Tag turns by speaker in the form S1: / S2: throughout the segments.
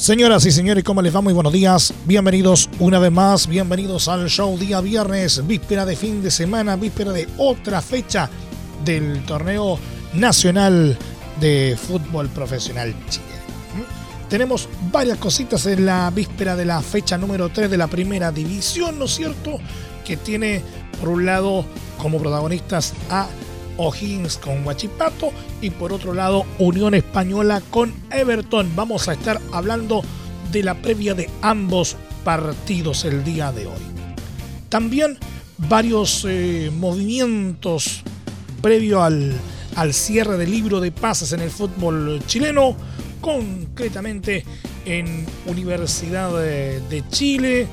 S1: Señoras y señores, ¿cómo les va? Muy buenos días. Bienvenidos una vez más. Bienvenidos al show día viernes, víspera de fin de semana, víspera de otra fecha del torneo nacional de fútbol profesional chileno. Tenemos varias cositas en la víspera de la fecha número 3 de la primera división, ¿no es cierto? Que tiene por un lado como protagonistas a O'Higgins con Huachipato y por otro lado Unión Española con Everton. Vamos a estar hablando de la previa de ambos partidos el día de hoy. También varios eh, movimientos previo al, al cierre del libro de pases en el fútbol chileno, concretamente en Universidad de, Chile,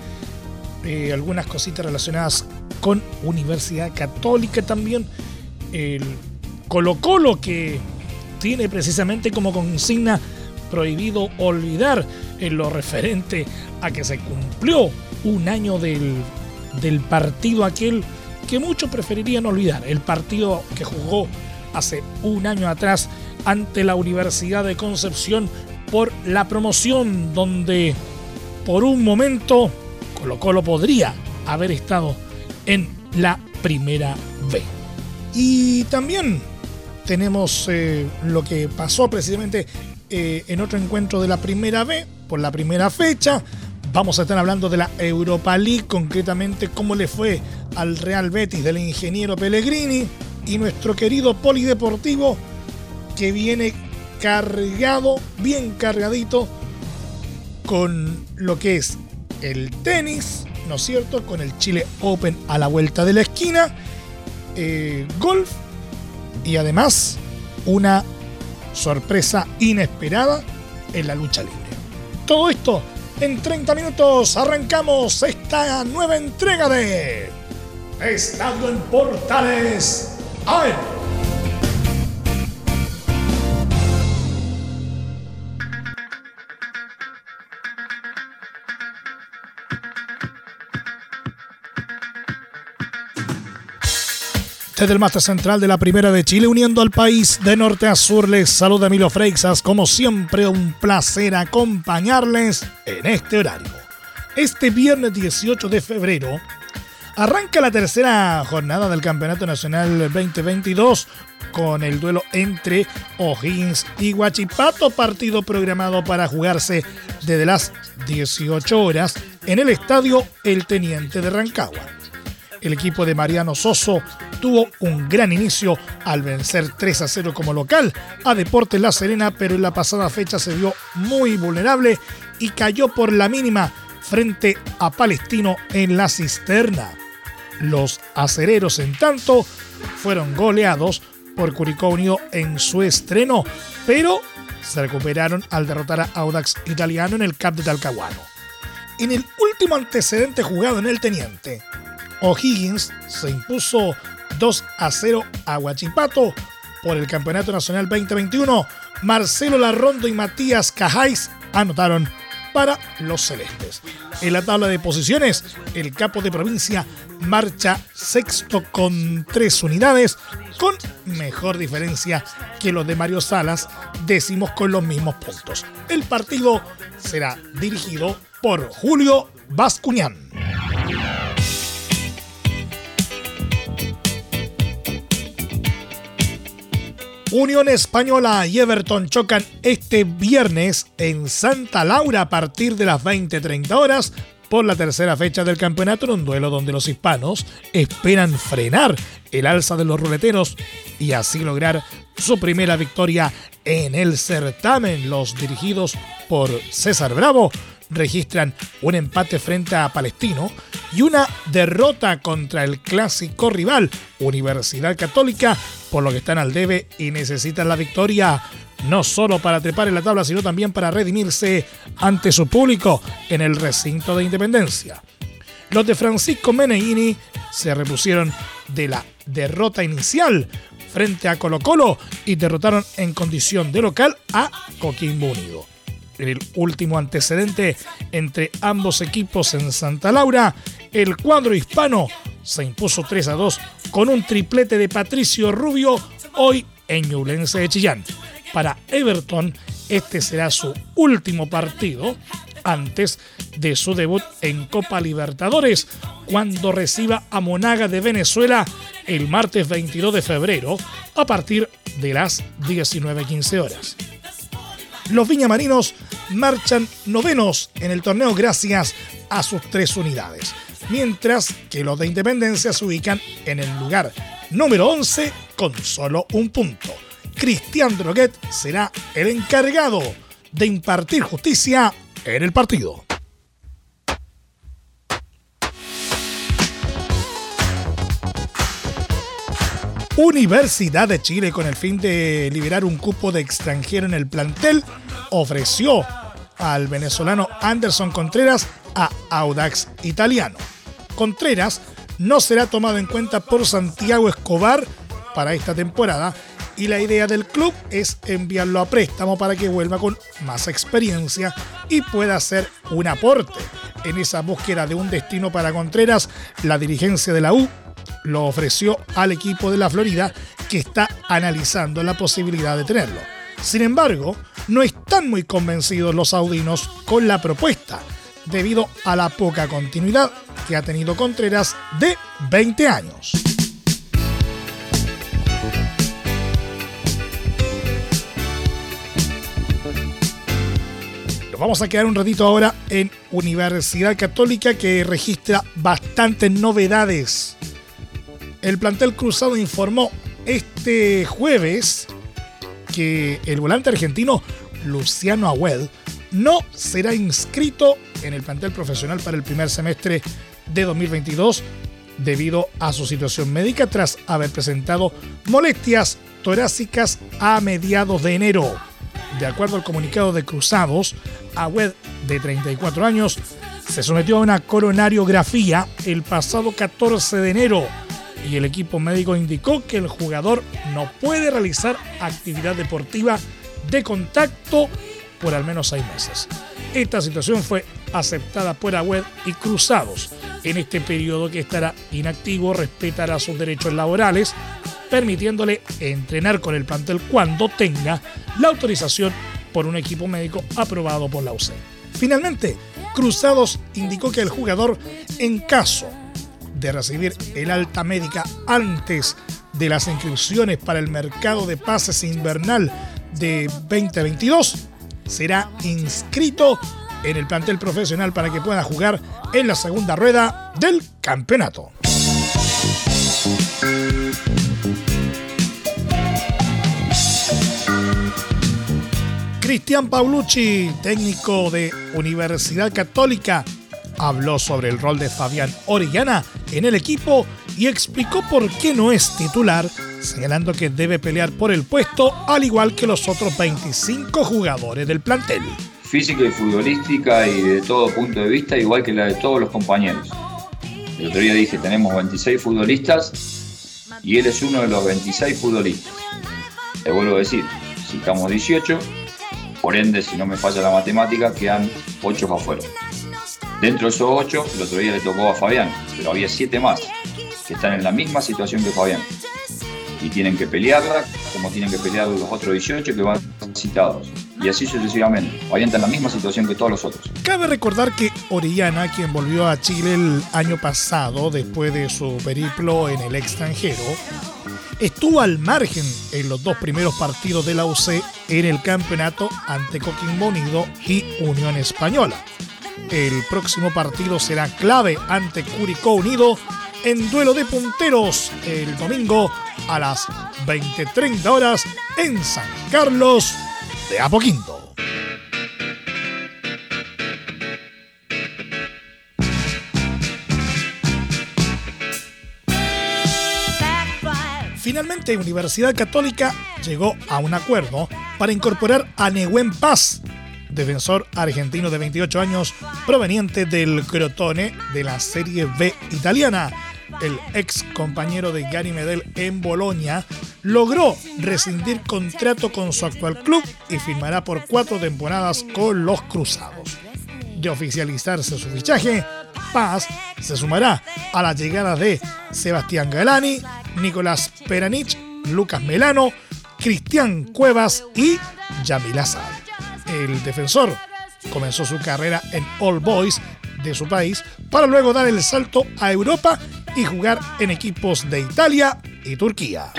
S1: eh, algunas cositas relacionadas con Universidad Católica también el Colo Colo que tiene precisamente como consigna prohibido olvidar en lo referente a que se cumplió un año del, del partido aquel que muchos preferirían olvidar, el partido que jugó hace un año atrás ante la Universidad de Concepción por la promoción donde por un momento Colo Colo podría haber estado en la primera B. Y también tenemos eh, lo que pasó precisamente eh, en otro encuentro de la primera B, por la primera fecha. Vamos a estar hablando de la Europa League, concretamente cómo le fue al Real Betis del ingeniero Pellegrini y nuestro querido polideportivo que viene cargado, bien cargadito con lo que es el tenis, ¿no es cierto? Con el Chile Open a la vuelta de la esquina eh, golf y además una sorpresa inesperada en la lucha libre. Todo esto en 30 minutos arrancamos esta nueva entrega de Estadio en Portales Desde el máster central de la Primera de Chile, uniendo al país de norte a sur, les saluda Emilio Freixas. Como siempre, un placer acompañarles en este horario. Este viernes 18 de febrero arranca la tercera jornada del Campeonato Nacional 2022 con el duelo entre O'Higgins y Huachipato, partido programado para jugarse desde las 18 horas en el estadio El Teniente de Rancagua. El equipo de Mariano Soso tuvo un gran inicio al vencer 3 a 0 como local a Deportes La Serena, pero en la pasada fecha se vio muy vulnerable y cayó por la mínima frente a Palestino en la cisterna. Los acereros, en tanto, fueron goleados por Curicó Unido en su estreno, pero se recuperaron al derrotar a Audax Italiano en el Cap de Talcahuano. En el último antecedente jugado en el Teniente, O'Higgins se impuso 2 a 0 a Huachipato por el Campeonato Nacional 2021. Marcelo Larrondo y Matías Cajáis anotaron para los celestes. En la tabla de posiciones, el capo de provincia marcha sexto con tres unidades, con mejor diferencia que los de Mario Salas, décimos con los mismos puntos. El partido será dirigido por Julio Bascuñán. Unión Española y Everton chocan este viernes en Santa Laura a partir de las 20:30 horas por la tercera fecha del campeonato en un duelo donde los hispanos esperan frenar el alza de los ruleteros y así lograr su primera victoria en el certamen. Los dirigidos por César Bravo registran un empate frente a Palestino y una derrota contra el clásico rival, Universidad Católica, por lo que están al debe y necesitan la victoria no solo para trepar en la tabla, sino también para redimirse ante su público en el recinto de Independencia. Los de Francisco Meneghini se repusieron de la derrota inicial frente a Colo Colo y derrotaron en condición de local a Coquimbo Unido. El último antecedente entre ambos equipos en Santa Laura, el cuadro hispano se impuso 3 a 2 con un triplete de Patricio Rubio hoy en Ñublense de Chillán. Para Everton, este será su último partido antes de su debut en Copa Libertadores, cuando reciba a Monaga de Venezuela el martes 22 de febrero a partir de las 19.15 horas. Los viñamarinos marchan novenos en el torneo gracias a sus tres unidades, mientras que los de Independencia se ubican en el lugar número 11 con solo un punto. Cristian Droguet será el encargado de impartir justicia en el partido. Universidad de Chile, con el fin de liberar un cupo de extranjero en el plantel, ofreció al venezolano Anderson Contreras a Audax Italiano. Contreras no será tomado en cuenta por Santiago Escobar para esta temporada y la idea del club es enviarlo a préstamo para que vuelva con más experiencia y pueda hacer un aporte. En esa búsqueda de un destino para Contreras, la dirigencia de la U lo ofreció al equipo de la Florida que está analizando la posibilidad de tenerlo. Sin embargo, no están muy convencidos los saudinos con la propuesta, debido a la poca continuidad que ha tenido Contreras de 20 años. vamos a quedar un ratito ahora en Universidad Católica que registra bastantes novedades. El plantel cruzado informó este jueves que el volante argentino Luciano Agüed no será inscrito en el plantel profesional para el primer semestre de 2022 debido a su situación médica tras haber presentado molestias torácicas a mediados de enero. De acuerdo al comunicado de Cruzados, Agüed, de 34 años, se sometió a una coronariografía el pasado 14 de enero y el equipo médico indicó que el jugador no puede realizar actividad deportiva de contacto por al menos seis meses. Esta situación fue aceptada por Agüed y Cruzados. En este periodo que estará inactivo respetará sus derechos laborales, permitiéndole entrenar con el plantel cuando tenga la autorización por un equipo médico aprobado por la UC. Finalmente, Cruzados indicó que el jugador, en caso de recibir el alta médica antes de las inscripciones para el mercado de pases invernal de 2022, será inscrito en el plantel profesional para que pueda jugar en la segunda rueda del campeonato. Cristian Paulucci, técnico de Universidad Católica, habló sobre el rol de Fabián Orellana en el equipo y explicó por qué no es titular, señalando que debe pelear por el puesto al igual que los otros 25 jugadores del plantel.
S2: Física y futbolística y de todo punto de vista, igual que la de todos los compañeros. El otro día dije, tenemos 26 futbolistas y él es uno de los 26 futbolistas. Te vuelvo a decir, si estamos 18, por ende, si no me falla la matemática, quedan 8 afuera. Dentro de esos 8, el otro día le tocó a Fabián, pero había 7 más que están en la misma situación que Fabián. Y tienen que pelearla, como tienen que pelear los otros 18 que van citados. Y así sucesivamente. Fabián está en la misma situación que todos los otros.
S1: Cabe recordar que Orellana, quien volvió a Chile el año pasado después de su periplo en el extranjero, estuvo al margen en los dos primeros partidos de la UC en el campeonato ante Coquimbo Unido y Unión Española. El próximo partido será clave ante Curicó Unido en duelo de punteros el domingo a las 20.30 horas en San Carlos de Apoquindo. Finalmente, Universidad Católica llegó a un acuerdo para incorporar a Nehuen Paz defensor argentino de 28 años proveniente del Crotone de la Serie B italiana. El ex compañero de Gary Medel en Bolonia logró rescindir contrato con su actual club y firmará por cuatro temporadas con los Cruzados. De oficializarse su fichaje, Paz se sumará a la llegada de Sebastián Galani, Nicolás Peranich, Lucas Melano, Cristian Cuevas y Yamil Azad. El defensor comenzó su carrera en All Boys de su país para luego dar el salto a Europa y jugar en equipos de Italia y Turquía.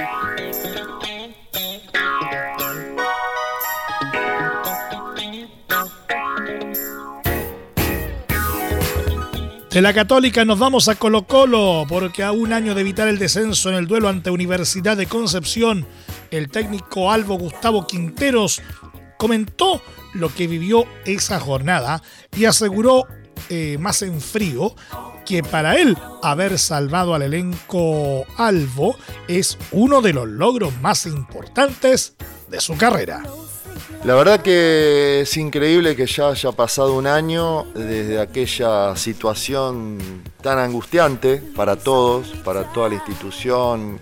S1: De la Católica nos vamos a Colo Colo porque a un año de evitar el descenso en el duelo ante Universidad de Concepción, el técnico Albo Gustavo Quinteros comentó lo que vivió esa jornada y aseguró eh, más en frío que para él haber salvado al elenco Albo es uno de los logros más importantes de su carrera.
S3: La verdad que es increíble que ya haya pasado un año desde aquella situación tan angustiante para todos, para toda la institución,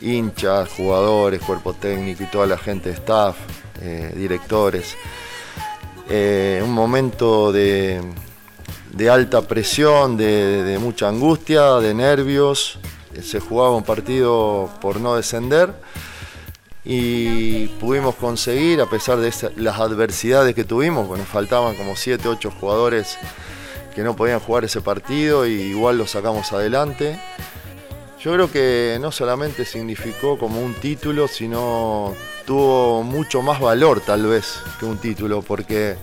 S3: hinchas, jugadores, cuerpo técnico y toda la gente, staff, eh, directores. Eh, un momento de, alta presión, de mucha angustia, de nervios. Se jugaba un partido por no descender y pudimos conseguir, a pesar de las adversidades que tuvimos, porque nos faltaban como 7, 8 jugadores que no podían jugar ese partido y igual lo sacamos adelante. Yo creo que no solamente significó como un título, sino tuvo mucho más valor tal vez que un título, porque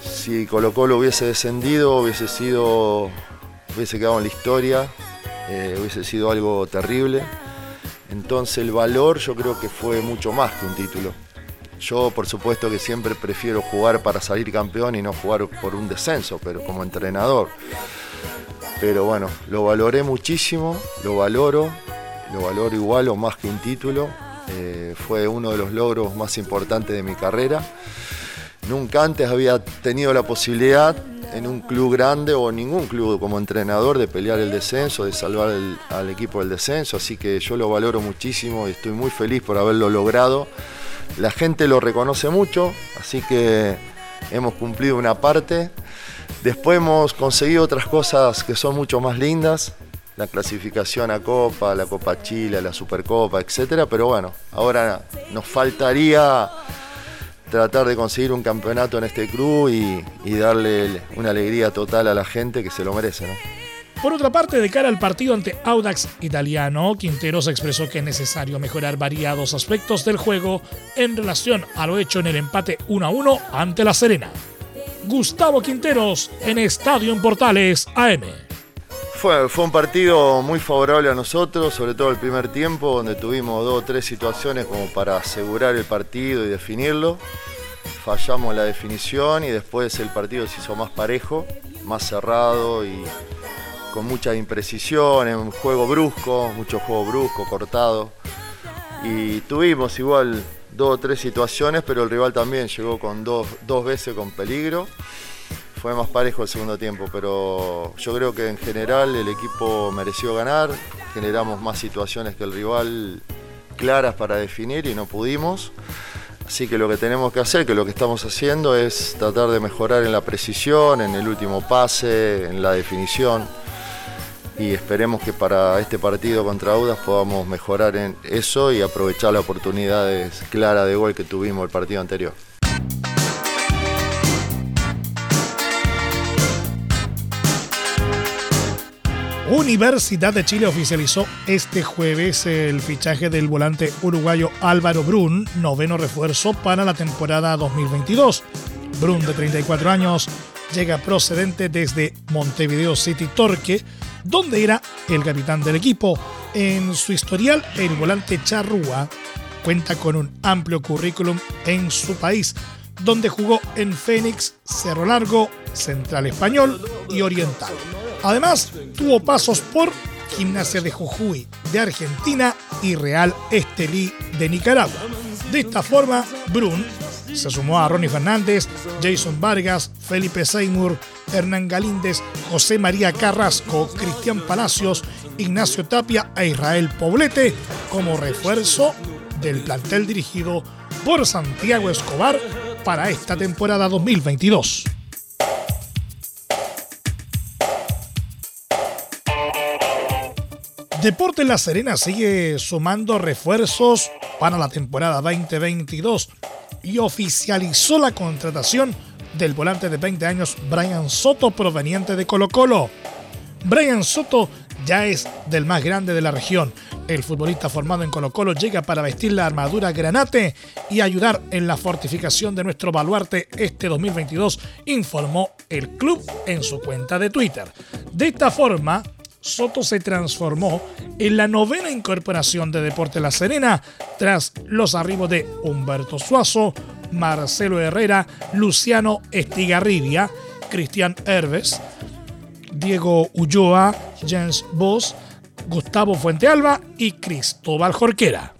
S3: si Colo Colo hubiese descendido, hubiese sido, hubiese quedado en la historia, eh, hubiese sido algo terrible entonces el valor yo creo que fue mucho más que un título. Yo por supuesto que siempre prefiero jugar para salir campeón y no jugar por un descenso, pero como entrenador. Pero bueno, lo valoré muchísimo, lo valoro, lo valoro igual o más que un título. Eh, fue uno de los logros más importantes de mi carrera. Nunca antes había tenido la posibilidad en un club grande o ningún club como entrenador de pelear el descenso, de salvar al equipo del descenso, así que yo lo valoro muchísimo y estoy muy feliz por haberlo logrado. La gente lo reconoce mucho, así que hemos cumplido una parte. Después hemos conseguido otras cosas que son mucho más lindas, la clasificación a Copa, la Copa Chile, la Supercopa, etcétera, pero bueno, ahora nos faltaría tratar de conseguir un campeonato en este club y, darle una alegría total a la gente que se lo merece.
S1: Por otra parte, de cara al partido ante Audax Italiano, Quinteros expresó que es necesario mejorar variados aspectos del juego en relación a lo hecho en el empate 1 a 1 ante La Serena. Gustavo Quinteros en Estadio en Portales AM.
S3: Fue, fue, un partido muy favorable a nosotros, sobre todo el primer tiempo, donde tuvimos dos o tres situaciones como para asegurar el partido y definirlo. Fallamos la definición y después el partido se hizo más parejo, más cerrado y con mucha imprecisión, un juego brusco, mucho juego brusco, cortado. Y tuvimos igual dos o tres situaciones, pero el rival también llegó con dos, dos veces con peligro fue más parejo el segundo tiempo, pero yo creo que en general el equipo mereció ganar, generamos más situaciones que el rival claras para definir y no pudimos. Así que lo que tenemos que hacer, que lo que estamos haciendo es tratar de mejorar en la precisión, en el último pase, en la definición. Y esperemos que para este partido contra Audas podamos mejorar en eso y aprovechar las oportunidades claras de gol que tuvimos el partido anterior.
S1: Universidad de Chile oficializó este jueves el fichaje del volante uruguayo Álvaro Brun, noveno refuerzo para la temporada 2022. Brun, de 34 años, llega procedente desde Montevideo City Torque, donde era el capitán del equipo. En su historial, el volante Charrúa cuenta con un amplio currículum en su país, donde jugó en Fénix, Cerro Largo, Central Español y Oriental. Además, tuvo pasos por Gimnasia de Jujuy, de Argentina y Real Estelí de Nicaragua. De esta forma, Brun se sumó a Ronnie Fernández, Jason Vargas, Felipe Seymour, Hernán Galíndez, José María Carrasco, Cristian Palacios, Ignacio Tapia e Israel Poblete como refuerzo del plantel dirigido por Santiago Escobar para esta temporada 2022. Deportes La Serena sigue sumando refuerzos para la temporada 2022 y oficializó la contratación del volante de 20 años Brian Soto proveniente de Colo Colo. Brian Soto ya es del más grande de la región. El futbolista formado en Colo Colo llega para vestir la armadura granate y ayudar en la fortificación de nuestro baluarte este 2022, informó el club en su cuenta de Twitter. De esta forma, Soto se transformó en la novena incorporación de Deporte La Serena tras los arribos de Humberto Suazo, Marcelo Herrera, Luciano Estigarribia, Cristian Herves, Diego Ulloa, Jens Boss, Gustavo Fuentealba y Cristóbal Jorquera.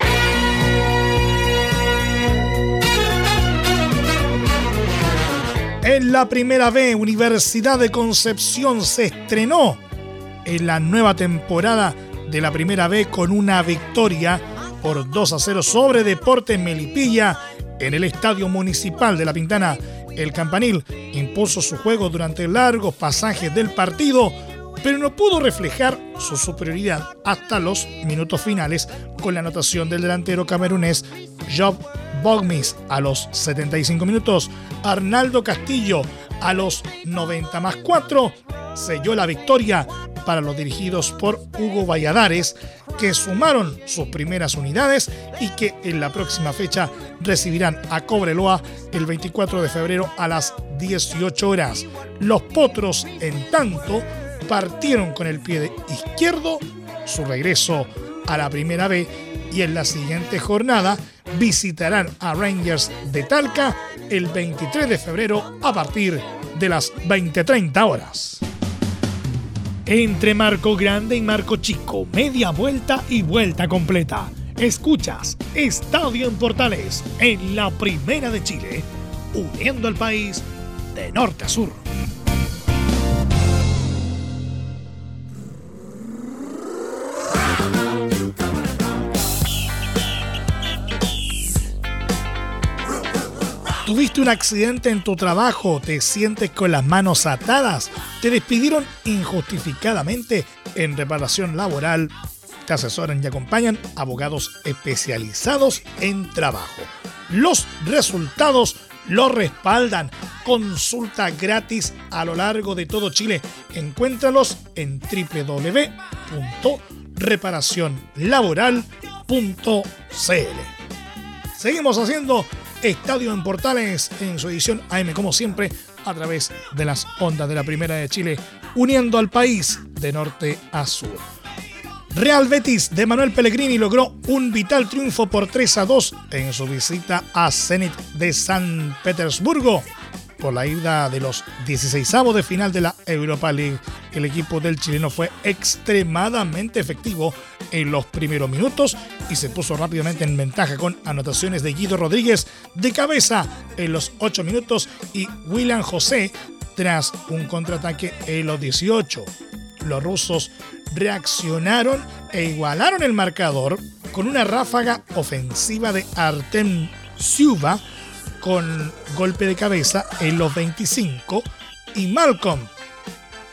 S1: En la primera B, Universidad de Concepción se estrenó en la nueva temporada de la primera B con una victoria por 2 a 0 sobre Deportes Melipilla en el Estadio Municipal de La Pintana. El campanil impuso su juego durante largos pasajes del partido, pero no pudo reflejar su superioridad hasta los minutos finales con la anotación del delantero camerunés Job Bogmis a los 75 minutos, Arnaldo Castillo a los 90 más 4 selló la victoria para los dirigidos por Hugo Valladares, que sumaron sus primeras unidades y que en la próxima fecha recibirán a Cobreloa el 24 de febrero a las 18 horas. Los Potros, en tanto, partieron con el pie izquierdo su regreso a la primera B y en la siguiente jornada visitarán a Rangers de Talca el 23 de febrero a partir de las 20.30 horas entre Marco Grande y Marco Chico, media vuelta y vuelta completa. Escuchas Estadio en Portales en la Primera de Chile, uniendo al país de norte a sur. Tuviste un accidente en tu trabajo, te sientes con las manos atadas, te despidieron injustificadamente en reparación laboral. Te asesoran y acompañan abogados especializados en trabajo. Los resultados lo respaldan. Consulta gratis a lo largo de todo Chile. Encuéntralos en www.reparacionlaboral.cl. Seguimos haciendo Estadio en Portales en su edición AM, como siempre, a través de las ondas de la Primera de Chile, uniendo al país de norte a sur. Real Betis de Manuel Pellegrini logró un vital triunfo por 3 a 2 en su visita a Zenit de San Petersburgo por la ida de los 16 de final de la Europa League. El equipo del chileno fue extremadamente efectivo en los primeros minutos y se puso rápidamente en ventaja con anotaciones de Guido Rodríguez de cabeza en los 8 minutos y William José tras un contraataque en los 18. Los rusos reaccionaron e igualaron el marcador con una ráfaga ofensiva de Artem Siuba con golpe de cabeza en los 25 y Malcolm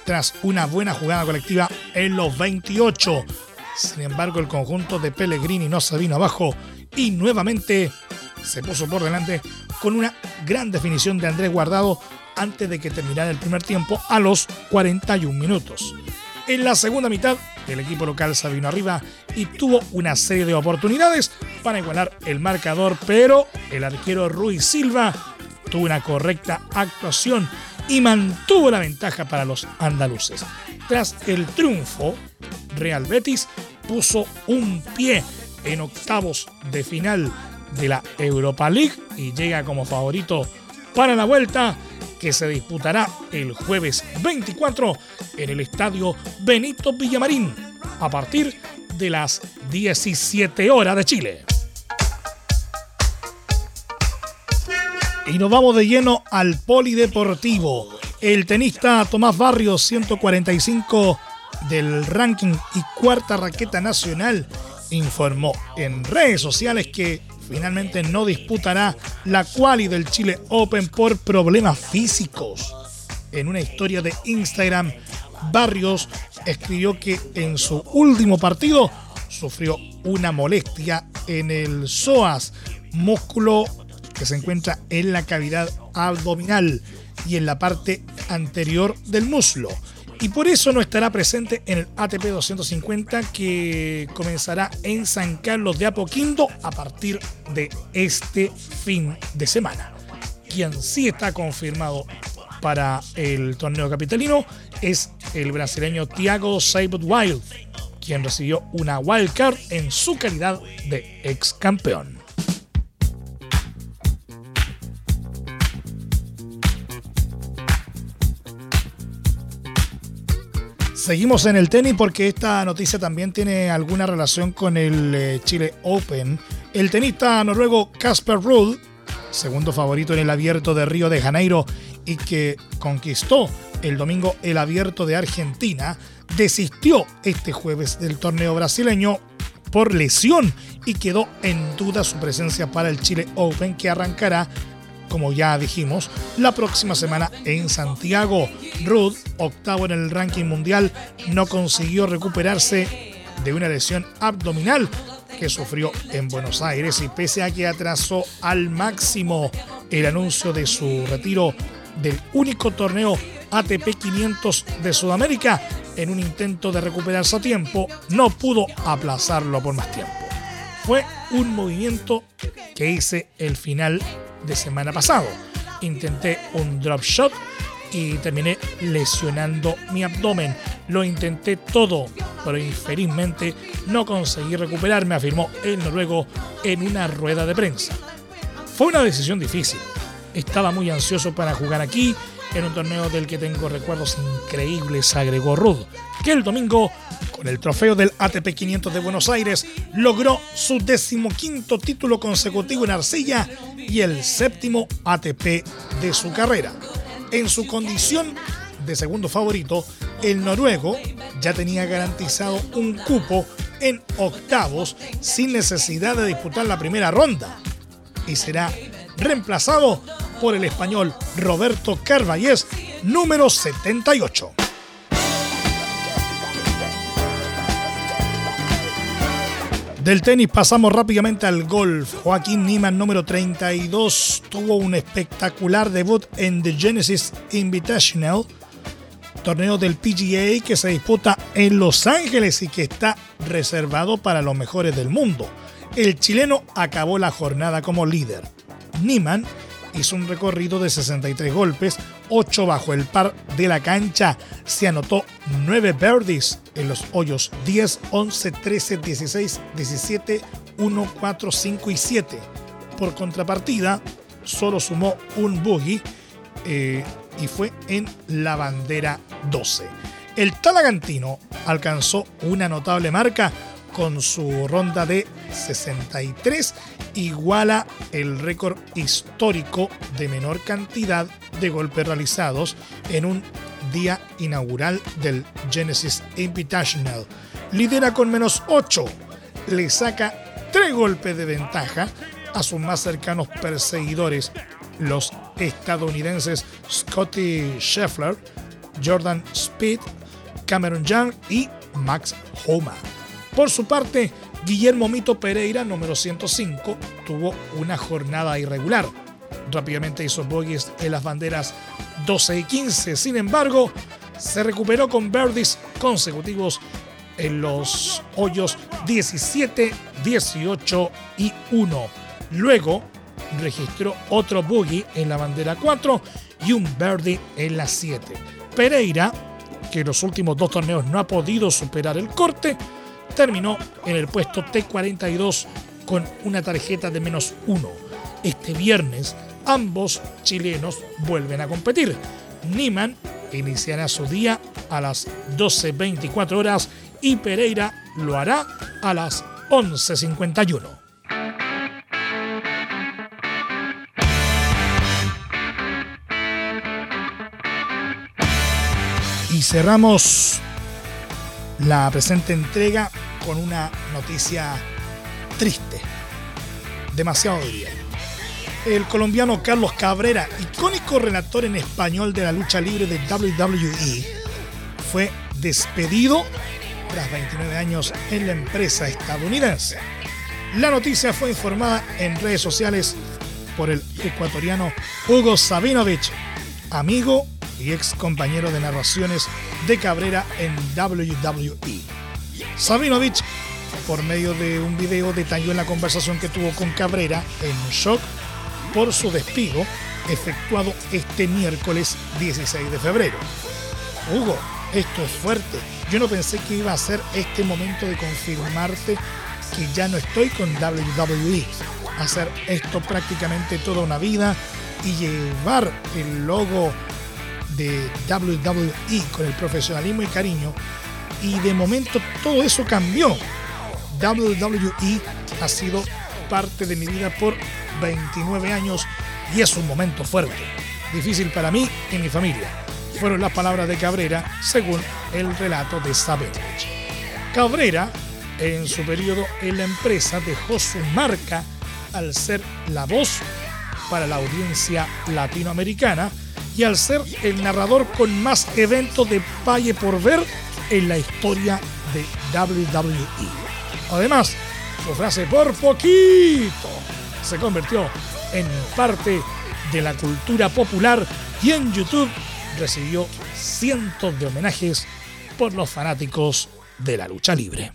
S1: tras una buena jugada colectiva en los 28. Sin embargo, el conjunto de Pellegrini no se vino abajo y nuevamente se puso por delante con una gran definición de Andrés Guardado antes de que terminara el primer tiempo a los 41 minutos. En la segunda mitad, el equipo local se vino arriba y tuvo una serie de oportunidades para igualar el marcador, pero el arquero Rui Silva tuvo una correcta actuación y mantuvo la ventaja para los andaluces. Tras el triunfo, Real Betis puso un pie en octavos de final de la Europa League y llega como favorito para la vuelta que se disputará el jueves 24 en el estadio Benito Villamarín a partir de las 17 horas de Chile. Y nos vamos de lleno al polideportivo. El tenista Tomás Barrios, 145 del ranking y cuarta raqueta nacional, informó en redes sociales que finalmente no disputará la quali del Chile Open por problemas físicos. En una historia de Instagram, Barrios escribió que en su último partido sufrió una molestia en el psoas, músculo que se encuentra en la cavidad abdominal y en la parte anterior del muslo. Y por eso no estará presente en el ATP 250 que comenzará en San Carlos de Apoquindo a partir de este fin de semana. Quien sí está confirmado para el torneo capitalino es el brasileño Thiago Seibut Wild, quien recibió una wild card en su calidad de ex campeón. Seguimos en el tenis porque esta noticia también tiene alguna relación con el eh, Chile Open. El tenista noruego Casper Ruud, segundo favorito en el abierto de Río de Janeiro y que conquistó el domingo el abierto de Argentina, desistió este jueves del torneo brasileño por lesión y quedó en duda su presencia para el Chile Open que arrancará como ya dijimos, la próxima semana en Santiago. Ruth, octavo en el ranking mundial, no consiguió recuperarse de una lesión abdominal que sufrió en Buenos Aires y pese a que atrasó al máximo el anuncio de su retiro del único torneo ATP 500 de Sudamérica, en un intento de recuperarse a tiempo, no pudo aplazarlo por más tiempo. Fue un movimiento que hice el final de semana pasado. Intenté un drop shot y terminé lesionando mi abdomen. Lo intenté todo, pero infelizmente no conseguí recuperarme, afirmó el noruego en una rueda de prensa. Fue una decisión difícil. Estaba muy ansioso para jugar aquí, en un torneo del que tengo recuerdos increíbles, agregó Rud, que el domingo, el trofeo del ATP 500 de Buenos Aires, logró su decimoquinto título consecutivo en arcilla y el séptimo ATP de su carrera. En su condición de segundo favorito, el noruego ya tenía garantizado un cupo en octavos sin necesidad de disputar la primera ronda y será reemplazado por el español Roberto Carvallés, número 78. Del tenis pasamos rápidamente al golf. Joaquín Niemann, número 32, tuvo un espectacular debut en The Genesis Invitational, torneo del PGA que se disputa en Los Ángeles y que está reservado para los mejores del mundo. El chileno acabó la jornada como líder. Niemann hizo un recorrido de 63 golpes, 8 bajo el par de la cancha. Se anotó 9 birdies en los hoyos 10, 11, 13, 16, 17, 1, 4, 5 y 7. Por contrapartida, solo sumó un bogey eh, y fue en la bandera 12. El Talagantino alcanzó una notable marca con su ronda de 63 iguala el récord histórico de menor cantidad de golpes realizados en un día inaugural del Genesis Invitational. Lidera con menos 8, le saca 3 golpes de ventaja a sus más cercanos perseguidores, los estadounidenses Scotty Scheffler, Jordan Speed, Cameron Young y Max Homa. Por su parte, Guillermo Mito Pereira, número 105, tuvo una jornada irregular. Rápidamente hizo bogies en las banderas 12 y 15. Sin embargo, se recuperó con birdies consecutivos en los hoyos 17, 18 y 1. Luego registró otro bogey en la bandera 4 y un birdie en la 7. Pereira, que en los últimos dos torneos no ha podido superar el corte, terminó en el puesto T42 con una tarjeta de menos uno. Este viernes ambos chilenos vuelven a competir. Niman iniciará su día a las 12.24 horas y Pereira lo hará a las 11.51. Y cerramos la presente entrega con una noticia triste. Demasiado diría. El colombiano Carlos Cabrera, icónico relator en español de la lucha libre de WWE, fue despedido tras 29 años en la empresa estadounidense. La noticia fue informada en redes sociales por el ecuatoriano Hugo Sabinovich, amigo y ex compañero de narraciones de Cabrera en WWE. Sabinovich, por medio de un video, detalló en la conversación que tuvo con Cabrera en shock por su despido efectuado este miércoles 16 de febrero. Hugo, esto es fuerte. Yo no pensé que iba a ser este momento de confirmarte que ya no estoy con WWE. Hacer esto prácticamente toda una vida y llevar el logo de WWE con el profesionalismo y cariño. Y de momento todo eso cambió. WWE ha sido parte de mi vida por 29 años y es un momento fuerte. Difícil para mí y mi familia fueron las palabras de Cabrera según el relato de Savage. Cabrera, en su periodo en la empresa, dejó su marca al ser la voz para la audiencia latinoamericana y al ser el narrador con más eventos de Valle por ver en la historia de WWE. Además, su frase por poquito se convirtió en parte de la cultura popular y en YouTube recibió cientos de homenajes por los fanáticos de la lucha libre.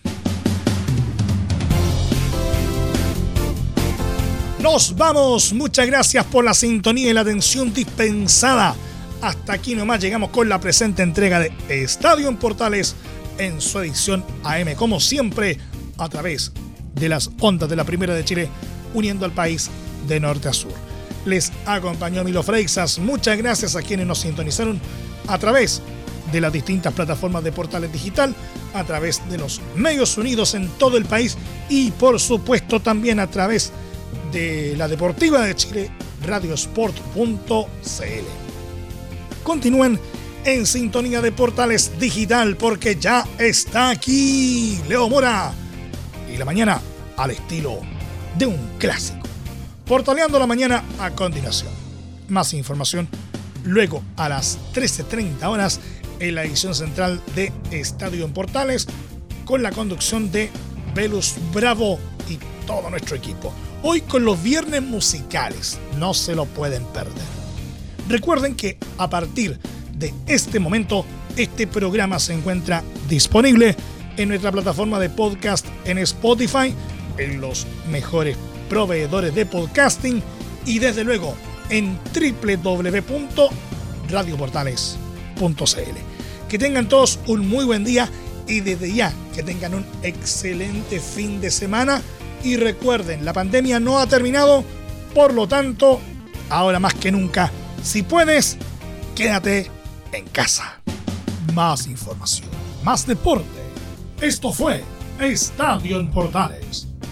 S1: Nos vamos, muchas gracias por la sintonía y la atención dispensada. Hasta aquí nomás llegamos con la presente entrega de Estadio en Portales en su edición AM, como siempre, a través de las ondas de la Primera de Chile, uniendo al país de norte a sur les acompañó Milo Freixas. Muchas gracias a quienes nos sintonizaron a través de las distintas plataformas de portales digital, a través de los medios unidos en todo el país y por supuesto también a través de la Deportiva de Chile, radiosport.cl. Continúen en sintonía de portales digital porque ya está aquí Leo Mora y la mañana al estilo de un clásico. Portaleando la mañana a continuación. Más información luego a las 13.30 horas en la edición central de Estadio en Portales con la conducción de Velus Bravo y todo nuestro equipo. Hoy con los viernes musicales, no se lo pueden perder. Recuerden que a partir de este momento este programa se encuentra disponible en nuestra plataforma de podcast en Spotify, en los mejores proveedores de podcasting y desde luego en www.radioportales.cl. Que tengan todos un muy buen día y desde ya que tengan un excelente fin de semana y recuerden, la pandemia no ha terminado, por lo tanto, ahora más que nunca, si puedes, quédate en casa. Más información, más deporte. Esto fue Estadio en Portales